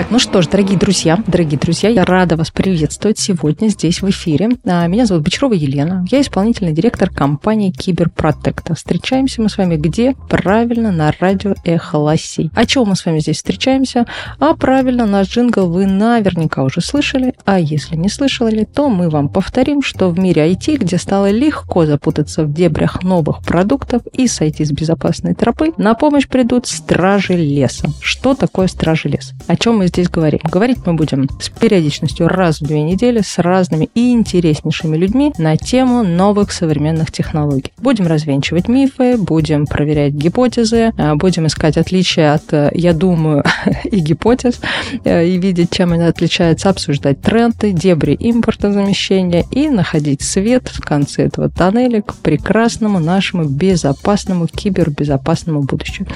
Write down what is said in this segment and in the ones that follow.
Так, ну что ж, дорогие друзья, дорогие друзья, я рада вас приветствовать сегодня здесь в эфире. А, меня зовут Бочарова Елена, я исполнительный директор компании Киберпротекта. Встречаемся мы с вами где? Правильно, на радио Эхо Лосей. А чего мы с вами здесь встречаемся? А правильно, наш джингл вы наверняка уже слышали, а если не слышали, то мы вам повторим, что в мире IT, где стало легко запутаться в дебрях новых продуктов и сойти с безопасной тропы, на помощь придут стражи леса. Что такое стражи леса? О чем мы здесь говорим? Говорить мы будем с периодичностью раз в две недели с разными и интереснейшими людьми на тему новых современных технологий. Будем развенчивать мифы, будем проверять гипотезы, э, будем искать отличия от э, «я думаю» и гипотез, э, и видеть, чем они отличаются, обсуждать тренды, дебри импортозамещения и находить свет в конце этого тоннеля к прекрасному нашему безопасному, кибербезопасному будущему.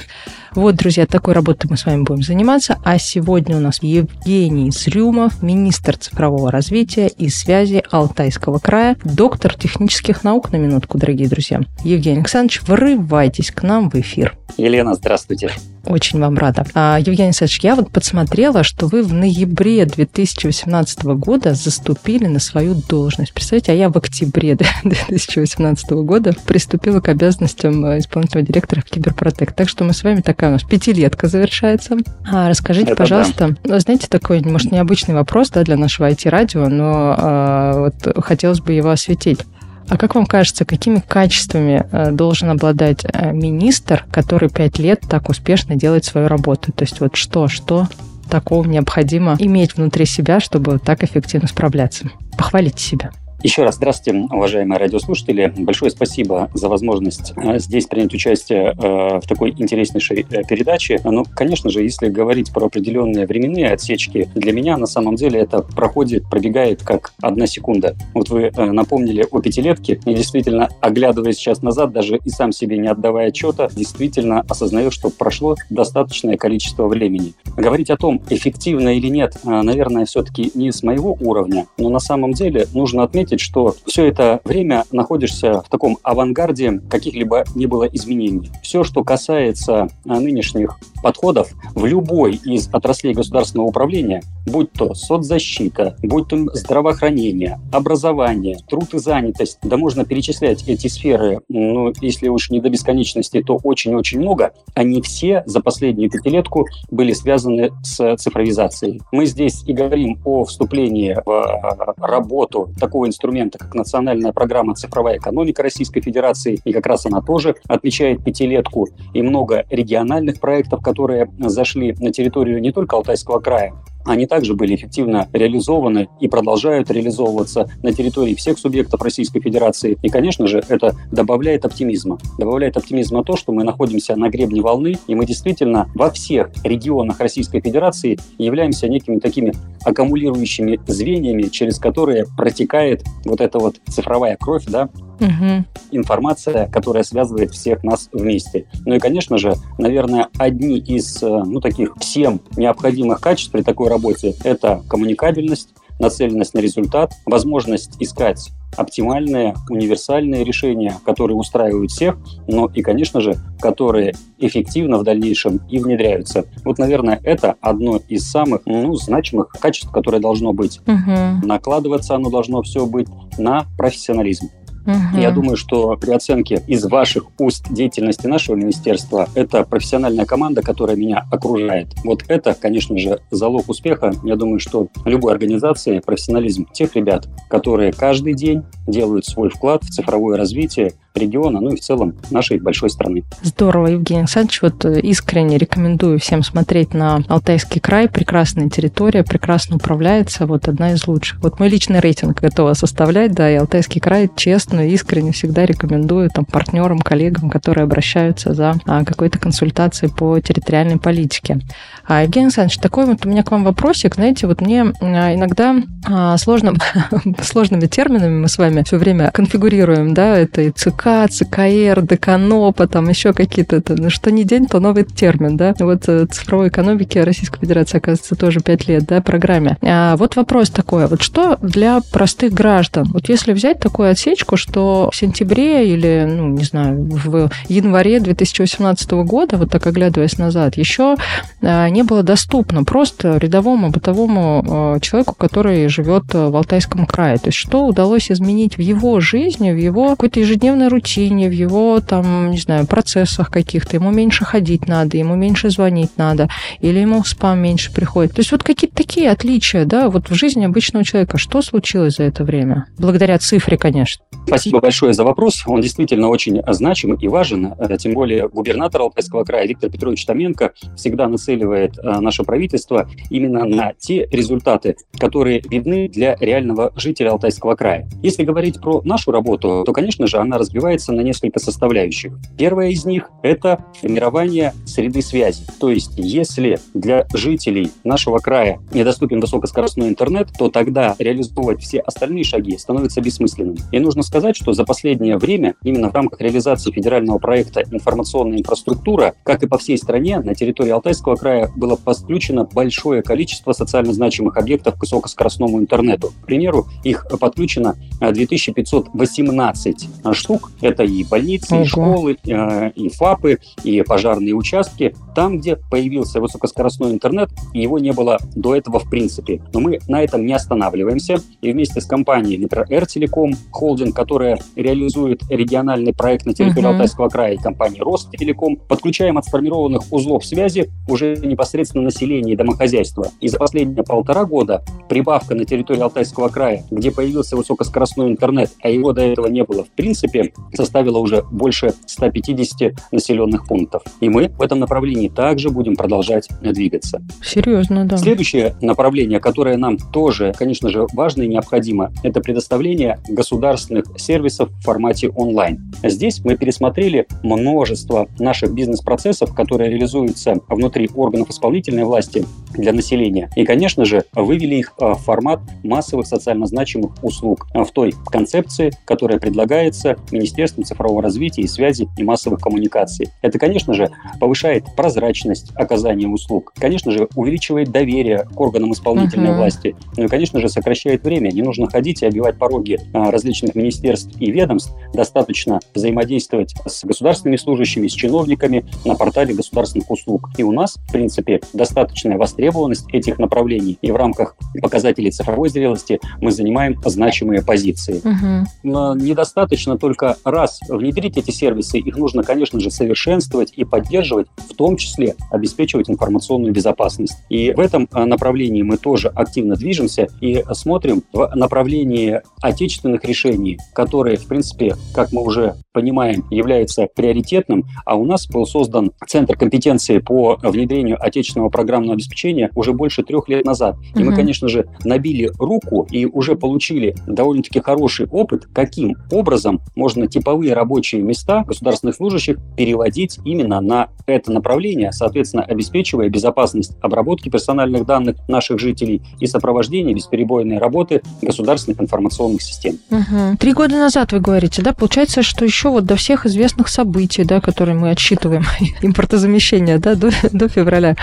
Вот, друзья, такой работой мы с вами будем заниматься. А сегодня у нас Евгений Зрюмов, министр цифрового развития и связи Алтайского края, доктор технических наук на минутку, дорогие друзья. Евгений Александрович, врывайтесь к нам в эфир. Елена, здравствуйте. Очень вам рада. А, Евгений Александрович, я вот подсмотрела, что вы в ноябре 2018 года заступили на свою должность. Представляете, а я в октябре 2018 года приступила к обязанностям э, исполнительного директора в Киберпротек. Так что мы с вами такая у нас пятилетка завершается. А, расскажите, Это пожалуйста, да. знаете, такой, может, необычный вопрос да, для нашего IT-радио, но а, вот хотелось бы его осветить. А как вам кажется, какими качествами э, должен обладать э, министр, который пять лет так успешно делает свою работу? То есть вот что, что такого необходимо иметь внутри себя, чтобы так эффективно справляться? Похвалите себя. Еще раз здравствуйте, уважаемые радиослушатели. Большое спасибо за возможность э, здесь принять участие э, в такой интереснейшей э, передаче. Но, ну, конечно же, если говорить про определенные временные отсечки, для меня на самом деле это проходит, пробегает как одна секунда. Вот вы напомнили о пятилетке, и действительно, оглядываясь сейчас назад, даже и сам себе не отдавая отчета, действительно осознаю, что прошло достаточное количество времени. Говорить о том, эффективно или нет, наверное, все-таки не с моего уровня, но на самом деле нужно отметить, заметить, что все это время находишься в таком авангарде каких-либо не было изменений. Все, что касается а, нынешних подходов в любой из отраслей государственного управления, будь то соцзащита, будь то здравоохранение, образование, труд и занятость, да можно перечислять эти сферы, ну, если уж не до бесконечности, то очень-очень много, они все за последнюю пятилетку были связаны с цифровизацией. Мы здесь и говорим о вступлении в а, работу такого инструмента, как национальная программа «Цифровая экономика Российской Федерации», и как раз она тоже отмечает пятилетку, и много региональных проектов, которые зашли на территорию не только Алтайского края, они также были эффективно реализованы и продолжают реализовываться на территории всех субъектов Российской Федерации. И, конечно же, это добавляет оптимизма. Добавляет оптимизма то, что мы находимся на гребне волны, и мы действительно во всех регионах Российской Федерации являемся некими такими аккумулирующими звеньями, через которые протекает вот эта вот цифровая кровь, да, угу. информация, которая связывает всех нас вместе. Ну и, конечно же, наверное, одни из, э, ну, таких всем необходимых качеств при такой работе – это коммуникабельность, нацеленность на результат, возможность искать оптимальные, универсальные решения, которые устраивают всех, но и, конечно же, которые эффективно в дальнейшем и внедряются. Вот, наверное, это одно из самых ну, значимых качеств, которое должно быть. Угу. Накладываться оно должно все быть на профессионализм. Угу. Я думаю, что при оценке из ваших уст деятельности нашего министерства это профессиональная команда, которая меня окружает. Вот это, конечно же, залог успеха. Я думаю, что любой организации профессионализм тех ребят, которые каждый день делают свой вклад в цифровое развитие региона, ну и в целом нашей большой страны. Здорово, Евгений Александрович. Вот э, искренне рекомендую всем смотреть на Алтайский край. Прекрасная территория, прекрасно управляется. Вот одна из лучших. Вот мой личный рейтинг готова составлять, да, и Алтайский край честно, искренне всегда рекомендую там партнерам, коллегам, которые обращаются за а, какой-то консультацией по территориальной политике. А, Евгений Александрович, такой вот у меня к вам вопросик. Знаете, вот мне а, иногда а, сложно, сложными терминами мы с вами все время конфигурируем, да, это и ЦК, ЦК, ЦКР, Деканопа, там еще какие-то, ну, что не день, то новый термин, да. Вот э, цифровой экономики Российской Федерации, оказывается, тоже 5 лет, да, программе. А вот вопрос такой, вот что для простых граждан? Вот если взять такую отсечку, что в сентябре или, ну, не знаю, в январе 2018 года, вот так оглядываясь назад, еще а, не было доступно просто рядовому бытовому а, человеку, который живет в Алтайском крае. То есть что удалось изменить в его жизни, в его какой-то ежедневной рутине, в его, там, не знаю, процессах каких-то. Ему меньше ходить надо, ему меньше звонить надо, или ему спам меньше приходит. То есть вот какие-то такие отличия, да, вот в жизни обычного человека. Что случилось за это время? Благодаря цифре, конечно. Спасибо большое за вопрос. Он действительно очень значим и важен. Э, тем более губернатор Алтайского края Виктор Петрович Томенко всегда нацеливает э, наше правительство именно на те результаты, которые видны для реального жителя Алтайского края. Если говорить про нашу работу, то, конечно же, она разбивается на несколько составляющих. Первая из них – это формирование среды связи. То есть, если для жителей нашего края недоступен высокоскоростной интернет, то тогда реализовывать все остальные шаги становится бессмысленным. И нужно сказать, что за последнее время именно в рамках реализации федерального проекта «Информационная инфраструктура», как и по всей стране, на территории Алтайского края было подключено большое количество социально значимых объектов к высокоскоростному интернету. К примеру, их подключено 2518 штук. Это и больницы, и школы, э, и ФАПы, и пожарные участки. Там, где появился высокоскоростной интернет, его не было до этого в принципе. Но мы на этом не останавливаемся. И вместе с компанией, например, Эртелеком, холдинг, которая реализует региональный проект на территории uh-huh. Алтайского края, и компании Ростелеком, подключаем от сформированных узлов связи уже непосредственно население и домохозяйство. И за последние полтора года прибавка на территории Алтайского края, где появился высокоскоростной интернет, а его до этого не было в принципе, составила уже больше 150 населенных пунктов. И мы в этом направлении также будем продолжать двигаться. Серьезно, да. Следующее направление, которое нам тоже, конечно же, важно и необходимо, это предоставление государственных сервисов в формате онлайн. Здесь мы пересмотрели множество наших бизнес-процессов, которые реализуются внутри органов исполнительной власти для населения. И, конечно же, вывели их в формат массовых социально значимых услуг в той концепции, которая предлагается Министерством цифрового развития и связи и массовых коммуникаций. Это, конечно же, повышает прозрачность оказания услуг, конечно же, увеличивает доверие к органам исполнительной uh-huh. власти, ну и, конечно же, сокращает время. Не нужно ходить и обивать пороги а, различных министерств и ведомств. Достаточно взаимодействовать с государственными служащими, с чиновниками на портале государственных услуг. И у нас, в принципе, достаточная востребованность этих направлений. И в рамках показателей цифровой зрелости мы занимаем значимые позиции. Uh-huh. Недостаточно только раз внедрить эти сервисы, их нужно, конечно же, совершенствовать и поддерживать, в том числе обеспечивать информационную безопасность. И в этом а, направлении мы тоже активно движемся и смотрим в направлении отечественных решений, которые, в принципе, как мы уже понимаем, является приоритетным, а у нас был создан Центр компетенции по внедрению отечественного программного обеспечения уже больше трех лет назад. И угу. мы, конечно же, набили руку и уже получили довольно-таки хороший опыт, каким образом можно типовые рабочие места государственных служащих переводить именно на это направление, соответственно, обеспечивая безопасность обработки персональных данных наших жителей и сопровождение бесперебойной работы государственных информационных систем. Угу. Три года назад вы говорите, да? Получается, что еще вот до всех известных событий, да, которые мы отсчитываем, импортозамещения, да, до, до февраля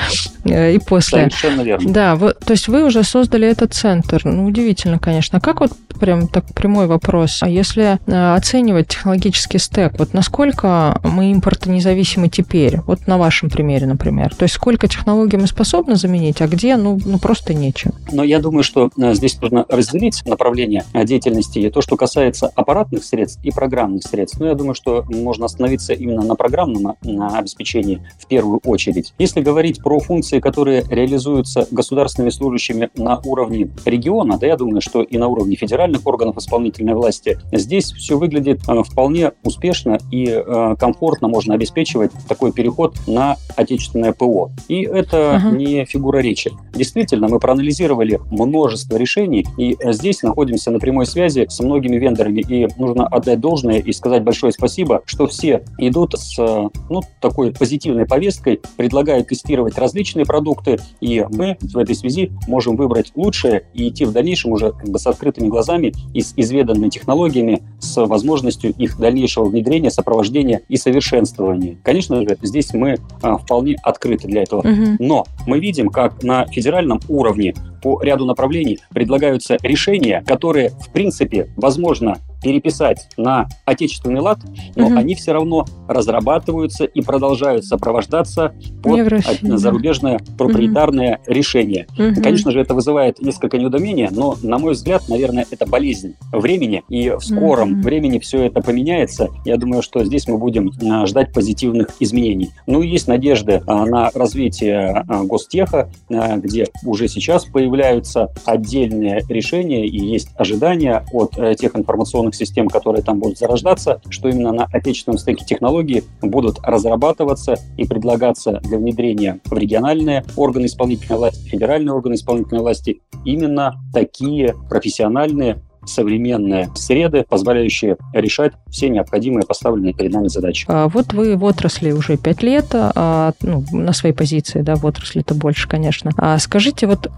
э, и после. Совершенно верно. Да, вот, то есть вы уже создали этот центр. Ну, удивительно, конечно. А как вот прям так прямой вопрос. А если э, оценивать технологический стек, вот насколько мы импортонезависимы теперь? Вот на вашем примере, например. То есть сколько технологий мы способны заменить, а где, ну, ну просто нечем? Но я думаю, что э, здесь нужно разделить направление деятельности. И то, что касается аппаратных средств и программных средств, ну, я думаю, что можно остановиться именно на программном на обеспечении в первую очередь. Если говорить про функции, которые реализуются государственными служащими на уровне региона, да, я думаю, что и на уровне центральных органов исполнительной власти. Здесь все выглядит э, вполне успешно и э, комфортно можно обеспечивать такой переход на отечественное ПО. И это uh-huh. не фигура речи. Действительно, мы проанализировали множество решений, и здесь находимся на прямой связи с многими вендорами, и нужно отдать должное и сказать большое спасибо, что все идут с ну, такой позитивной повесткой, предлагают тестировать различные продукты, и мы в этой связи можем выбрать лучшее и идти в дальнейшем уже как бы с открытыми глазами и с изведанными технологиями, с возможностью их дальнейшего внедрения, сопровождения и совершенствования. Конечно же, здесь мы а, вполне открыты для этого. Угу. Но мы видим, как на федеральном уровне по ряду направлений предлагаются решения, которые, в принципе, возможно, переписать на отечественный лад, но угу. они все равно разрабатываются и продолжают сопровождаться под России, зарубежное проприетарное угу. решение. Угу. Конечно же, это вызывает несколько неудомения, но, на мой взгляд, наверное, это болезнь времени, и в скором угу. времени все это поменяется. Я думаю, что здесь мы будем а, ждать позитивных изменений. Ну и есть надежды а, на развитие а, гостеха, где уже сейчас появляются отдельные решения и есть ожидания от э, тех информационных информационных систем, которые там будут зарождаться, что именно на отечественном стыке технологий будут разрабатываться и предлагаться для внедрения в региональные органы исполнительной власти, федеральные органы исполнительной власти именно такие профессиональные современные среды, позволяющие решать все необходимые поставленные перед нами задачи. А вот вы в отрасли уже пять лет, а, ну, на своей позиции, да, в отрасли это больше, конечно. А скажите, вот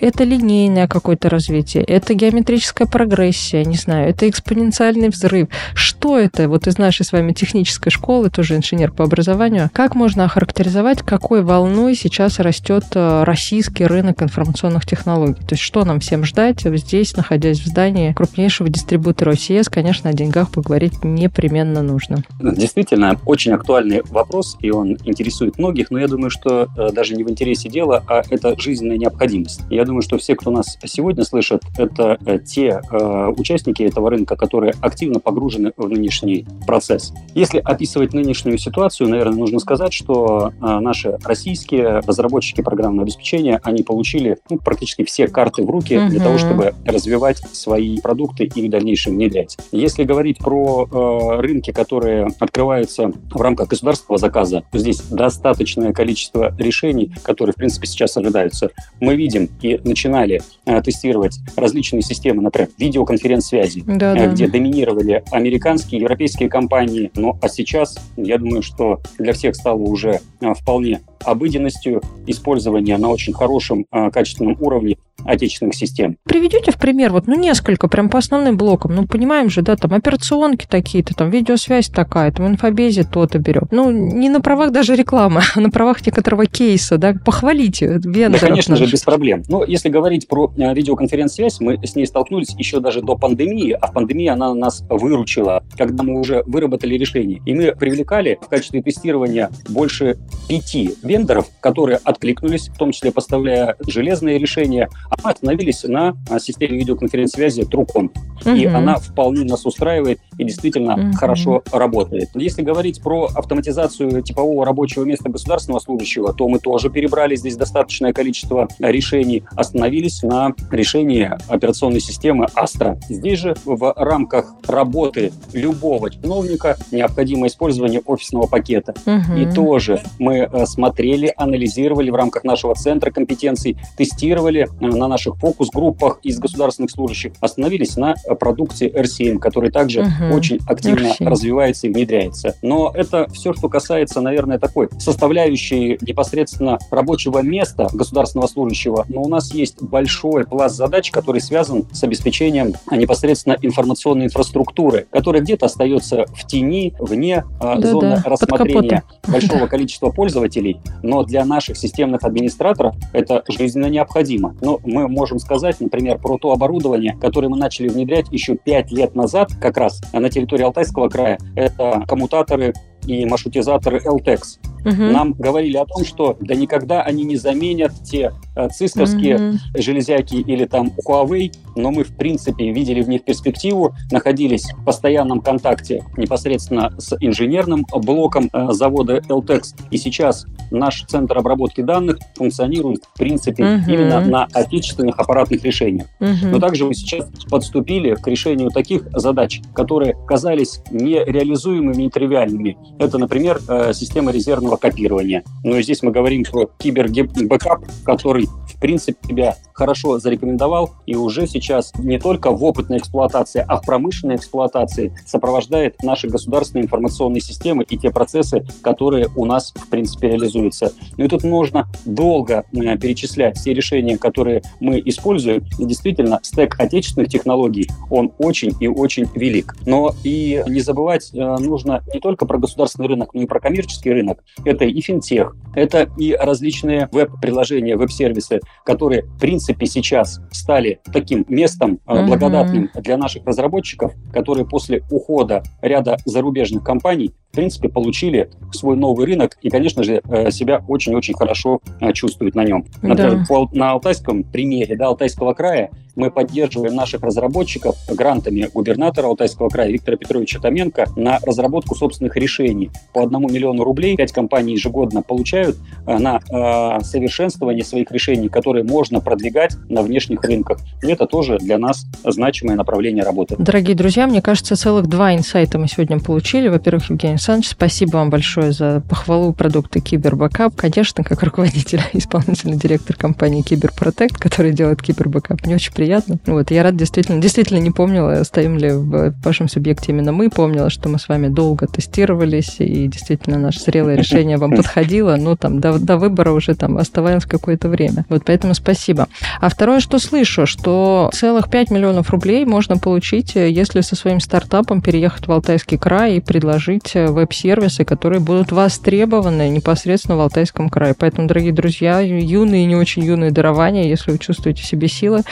это линейное какое-то развитие, это геометрическая прогрессия, не знаю, это экспоненциальный взрыв. Что это вот из нашей с вами технической школы, тоже инженер по образованию, как можно охарактеризовать, какой волной сейчас растет а, российский рынок информационных технологий? То есть что нам всем ждать здесь, находясь в здании крупнейшего дистрибутора ОСС, конечно, о деньгах поговорить непременно нужно. Действительно, очень актуальный вопрос, и он интересует многих, но я думаю, что э, даже не в интересе дела, а это жизненная необходимость. Я думаю, что все, кто нас сегодня слышит, это э, те э, участники этого рынка, которые активно погружены в нынешний процесс. Если описывать нынешнюю ситуацию, наверное, нужно сказать, что э, наши российские разработчики программного обеспечения, они получили ну, практически все карты в руки угу. для того, чтобы развивать свои продукты и в дальнейшем внедрять. Если говорить про э, рынки, которые открываются в рамках государственного заказа, то здесь достаточное количество решений, которые, в принципе, сейчас ожидаются. Мы видим и начинали э, тестировать различные системы, например, видеоконференц-связи, да, э, где доминировали американские, европейские компании. Ну, а сейчас, я думаю, что для всех стало уже э, вполне обыденностью использования на очень хорошем, э, качественном уровне отечественных систем. Приведете в пример, вот, ну, несколько, прям по основным блокам. Ну, понимаем же, да, там операционки такие-то, там видеосвязь такая, там инфобезе то-то берем. Ну, не на правах даже рекламы, а на правах некоторого кейса, да, похвалите вендоров. Да, конечно же, без проблем. Но если говорить про э, видеоконференц-связь, мы с ней столкнулись еще даже до пандемии, а в пандемии она нас выручила, когда мы уже выработали решение. И мы привлекали в качестве тестирования больше пяти вендоров, которые откликнулись, в том числе поставляя железные решения, а мы остановились на а, системе видеоконференц-связи Trukon. Угу. И она вполне нас устраивает и действительно угу. хорошо работает. Если говорить про автоматизацию типового рабочего места государственного служащего, то мы тоже перебрали здесь достаточное количество решений, остановились на решении операционной системы Astra. Здесь же в рамках работы любого чиновника необходимо использование офисного пакета. Угу. И тоже мы э, смотрели, анализировали в рамках нашего центра компетенций, тестировали э, на наших фокус-группах из государственных служащих, остановились на продукте RCM, который также угу. очень активно RCM. развивается и внедряется. Но это все, что касается, наверное, такой составляющей непосредственно рабочего места государственного служащего. Но у нас есть большой пласт задач, который связан с обеспечением непосредственно информационной инфраструктуры, которая где-то остается в тени, вне э, да, зоны да, рассмотрения большого количества пользователей. Но для наших системных администраторов это жизненно необходимо. Но мы можем сказать, например, про то оборудование, которое мы начали внедрять еще пять лет назад, как раз на территории Алтайского края. Это коммутаторы и маршрутизаторы LTEX. Угу. Нам говорили о том, что да никогда они не заменят те э, цисковские угу. железяки или там Huawei, но мы в принципе видели в них перспективу, находились в постоянном контакте непосредственно с инженерным блоком э, завода LTEX. И сейчас наш центр обработки данных функционирует в принципе угу. именно на отечественных аппаратных решениях. Угу. Но также мы сейчас подступили к решению таких задач, которые казались нереализуемыми и тривиальными. Это, например, э, система резервного копирования. Но здесь мы говорим про кибербэкап, который в принцип себя хорошо зарекомендовал и уже сейчас не только в опытной эксплуатации, а в промышленной эксплуатации сопровождает наши государственные информационные системы и те процессы, которые у нас, в принципе, реализуются. Ну и тут можно долго э, перечислять все решения, которые мы используем. И действительно, стек отечественных технологий, он очень и очень велик. Но и не забывать э, нужно не только про государственный рынок, но и про коммерческий рынок. Это и финтех, это и различные веб-приложения, веб-сервисы, которые, в принципе, сейчас стали таким местом mm-hmm. благодатным для наших разработчиков, которые после ухода ряда зарубежных компаний в принципе, получили свой новый рынок и, конечно же, э, себя очень-очень хорошо э, чувствуют на нем. Например, да. на алтайском примере да, Алтайского края мы поддерживаем наших разработчиков грантами губернатора Алтайского края Виктора Петровича Томенко на разработку собственных решений. По одному миллиону рублей пять компаний ежегодно получают э, на э, совершенствование своих решений, которые можно продвигать на внешних рынках. И это тоже для нас значимое направление работы. Дорогие друзья, мне кажется, целых два инсайта мы сегодня получили. Во-первых, Евгений Александрович, спасибо вам большое за похвалу продукта Кибербэкап. Конечно, как руководитель, исполнительный директор компании Киберпротект, который делает Кибербэкап, мне очень приятно. Вот, я рад действительно, действительно не помнила, стоим ли в вашем субъекте именно мы, помнила, что мы с вами долго тестировались, и действительно наше зрелое решение вам подходило, но там до, до выбора уже там оставалось какое-то время. Вот поэтому спасибо. А второе, что слышу, что целых 5 миллионов рублей можно получить, если со своим стартапом переехать в Алтайский край и предложить веб-сервисы, которые будут востребованы непосредственно в Алтайском крае. Поэтому, дорогие друзья, юные и не очень юные дарования, если вы чувствуете себе силы,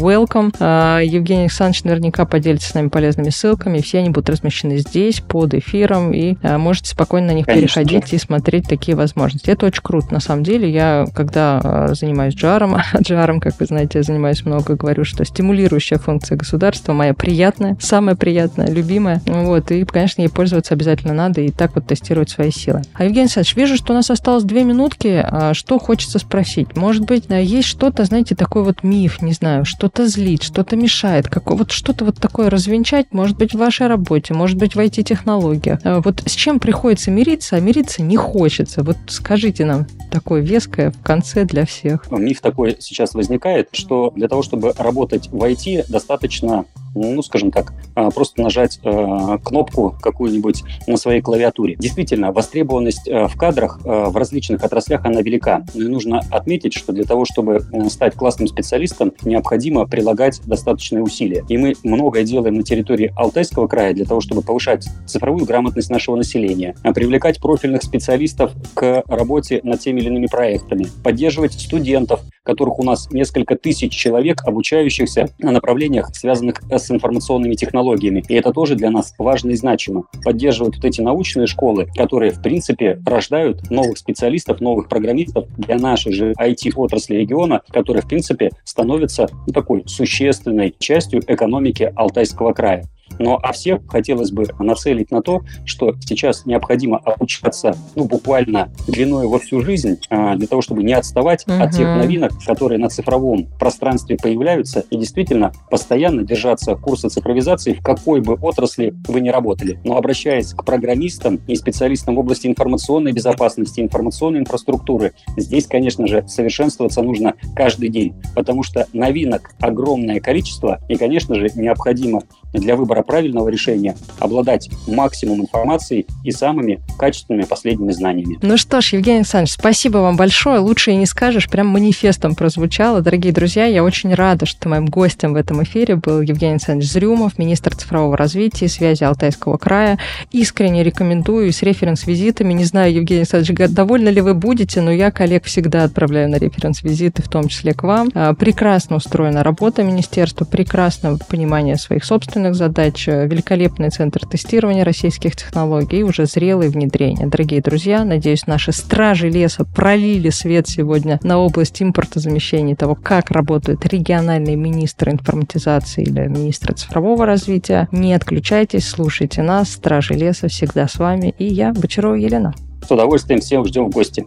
welcome. А, Евгений Александрович наверняка поделится с нами полезными ссылками. Все они будут размещены здесь, под эфиром, и а, можете спокойно на них Конечно. переходить и смотреть такие возможности. Это очень круто, на самом деле. Я, когда а, занимаюсь джаром, джаром, как вы знаете, я занимаюсь много, говорю, что стимулирующая функция государства моя приятная, самая приятная, любимая. Вот, и, конечно, ей пользоваться обязательно надо и так вот тестировать свои силы. А Евгений Александрович, вижу, что у нас осталось две минутки. Что хочется спросить? Может быть, есть что-то, знаете, такой вот миф, не знаю, что-то злит, что-то мешает, как, вот что-то вот такое развенчать, может быть, в вашей работе, может быть, в IT-технологиях. А вот с чем приходится мириться, а мириться не хочется? Вот скажите нам такое веское в конце для всех. Миф такой сейчас возникает, что для того, чтобы работать в IT, достаточно ну, скажем так, а, просто нажать э, кнопку какую-нибудь на своей клавиатуре. Действительно, востребованность э, в кадрах э, в различных отраслях, она велика. Но и нужно отметить, что для того, чтобы стать классным специалистом, необходимо прилагать достаточные усилия. И мы многое делаем на территории Алтайского края для того, чтобы повышать цифровую грамотность нашего населения, а привлекать профильных специалистов к работе над теми или иными проектами, поддерживать студентов, которых у нас несколько тысяч человек, обучающихся на направлениях, связанных с информационными технологиями. И это тоже для нас важно и значимо. Поддерживают вот эти научные школы, которые, в принципе, рождают новых специалистов, новых программистов для нашей же IT-отрасли региона, которые, в принципе, становятся ну, такой существенной частью экономики Алтайского края. Но а всех хотелось бы нацелить на то, что сейчас необходимо обучаться ну, буквально длиной во всю жизнь, а, для того, чтобы не отставать угу. от тех новинок, которые на цифровом пространстве появляются, и действительно постоянно держаться курса цифровизации в какой бы отрасли вы ни работали. Но обращаясь к программистам и специалистам в области информационной безопасности, информационной инфраструктуры, здесь, конечно же, совершенствоваться нужно каждый день, потому что новинок огромное количество, и, конечно же, необходимо для выбора правильного решения обладать максимум информации и самыми качественными последними знаниями. Ну что ж, Евгений Александрович, спасибо вам большое. Лучше и не скажешь, прям манифестом прозвучало. Дорогие друзья, я очень рада, что моим гостем в этом эфире был Евгений Александрович Зрюмов, министр цифрового развития и связи Алтайского края. Искренне рекомендую с референс-визитами. Не знаю, Евгений Александрович, довольны ли вы будете, но я коллег всегда отправляю на референс-визиты, в том числе к вам. А, прекрасно устроена работа министерства, прекрасно понимание своих собственных собственных задач, великолепный центр тестирования российских технологий и уже зрелые внедрения. Дорогие друзья, надеюсь, наши стражи леса пролили свет сегодня на область импортозамещения того, как работает региональный министр информатизации или министр цифрового развития. Не отключайтесь, слушайте нас. Стражи леса всегда с вами. И я, Бочарова Елена. С удовольствием всем ждем в гости.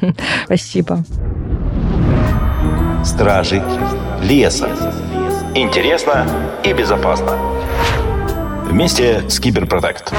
Спасибо. Стражи леса. Интересно и безопасно. Вместе с Киберпротект.